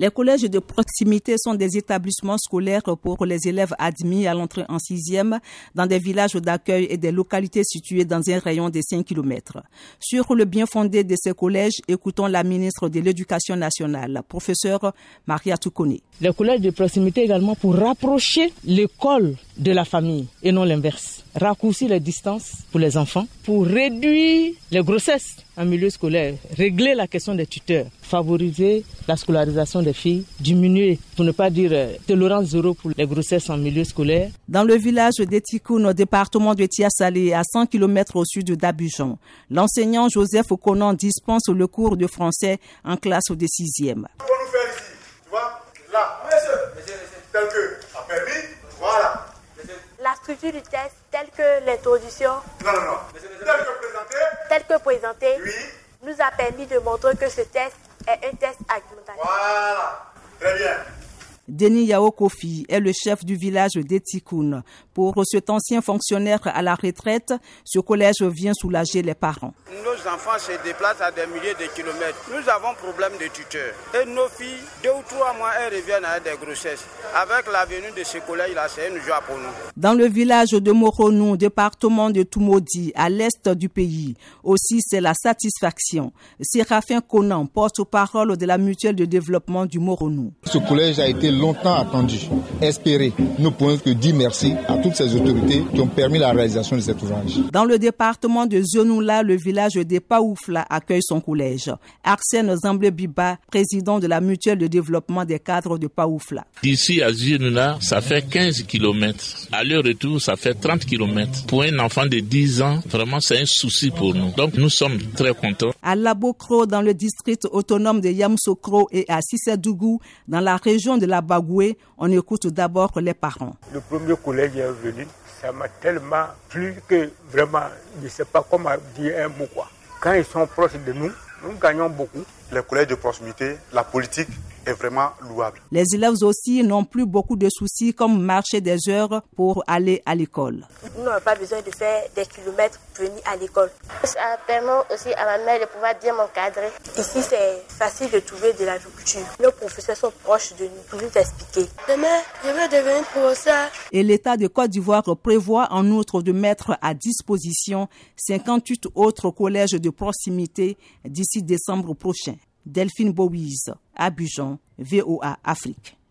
Les collèges de proximité sont des établissements scolaires pour les élèves admis à l'entrée en sixième dans des villages d'accueil et des localités situées dans un rayon de 5 km. Sur le bien fondé de ces collèges, écoutons la ministre de l'Éducation nationale, professeur Maria Toukone. Les collèges de proximité également pour rapprocher l'école de la famille et non l'inverse. Raccourcir les distances pour les enfants, pour réduire les grossesses en milieu scolaire, régler la question des tuteurs, favoriser la scolarisation des filles, diminuer, pour ne pas dire euh, tolérance zéro pour les grossesses en milieu scolaire. Dans le village d'Etikoun, au département de Tiasalé, à 100 km au sud d'Abidjan, l'enseignant Joseph Okonan dispense le cours de français en classe de 6e. La structure du test, telle que l'introduction, non, non, non. telle que présentée, nous a permis de montrer que ce test est un test argumentatif. Voilà, très bien. Denis Yao Kofi est le chef du village d'Etikoun. Pour cet ancien fonctionnaire à la retraite, ce collège vient soulager les parents. Nos enfants se déplacent à des milliers de kilomètres. Nous avons problème de tuteurs. Et nos filles, deux ou trois mois, elles reviennent à des grossesses. Avec la venue de ce collège-là, c'est une joie pour nous. Dans le village de Moronou, département de Toumaudi, à l'est du pays, aussi c'est la satisfaction. Séraphin Conan, porte-parole de la mutuelle de développement du Moronou. Ce collège a été longtemps attendu, espéré. Nous pouvons que dire merci à toutes ces autorités qui ont permis la réalisation de cet ouvrage. Dans le département de Zionoula, le village de Paoufla accueille son collège. Arsène Zamble Biba, président de la mutuelle de développement des cadres de Paoufla. D'ici à Zionoula, ça fait 15 km. À leur retour, ça fait 30 km. Pour un enfant de 10 ans, vraiment, c'est un souci pour nous. Donc, nous sommes très contents. À Labokro, dans le district autonome de Yamsokro et à Sissedougou, dans la région de la Bagoué, on écoute d'abord les parents. Le premier collège est venu, ça m'a tellement plu que vraiment, je ne sais pas comment dire un mot. Quoi. Quand ils sont proches de nous, nous gagnons beaucoup. Les collèges de proximité, la politique est vraiment louable. Les élèves aussi n'ont plus beaucoup de soucis comme marcher des heures pour aller à l'école. Nous n'avons pas besoin de faire des kilomètres pour venir à l'école. Ça permet aussi à ma mère de pouvoir bien m'encadrer. Ici, c'est facile de trouver de l'agriculture. Nos professeurs sont proches de nous pour nous expliquer. Demain, je vais devenir professeur. Et l'État de Côte d'Ivoire prévoit en outre de mettre à disposition 58 autres collèges de proximité d'ici décembre prochain. Delphine Bowies, Abidjan, VOA Afrique.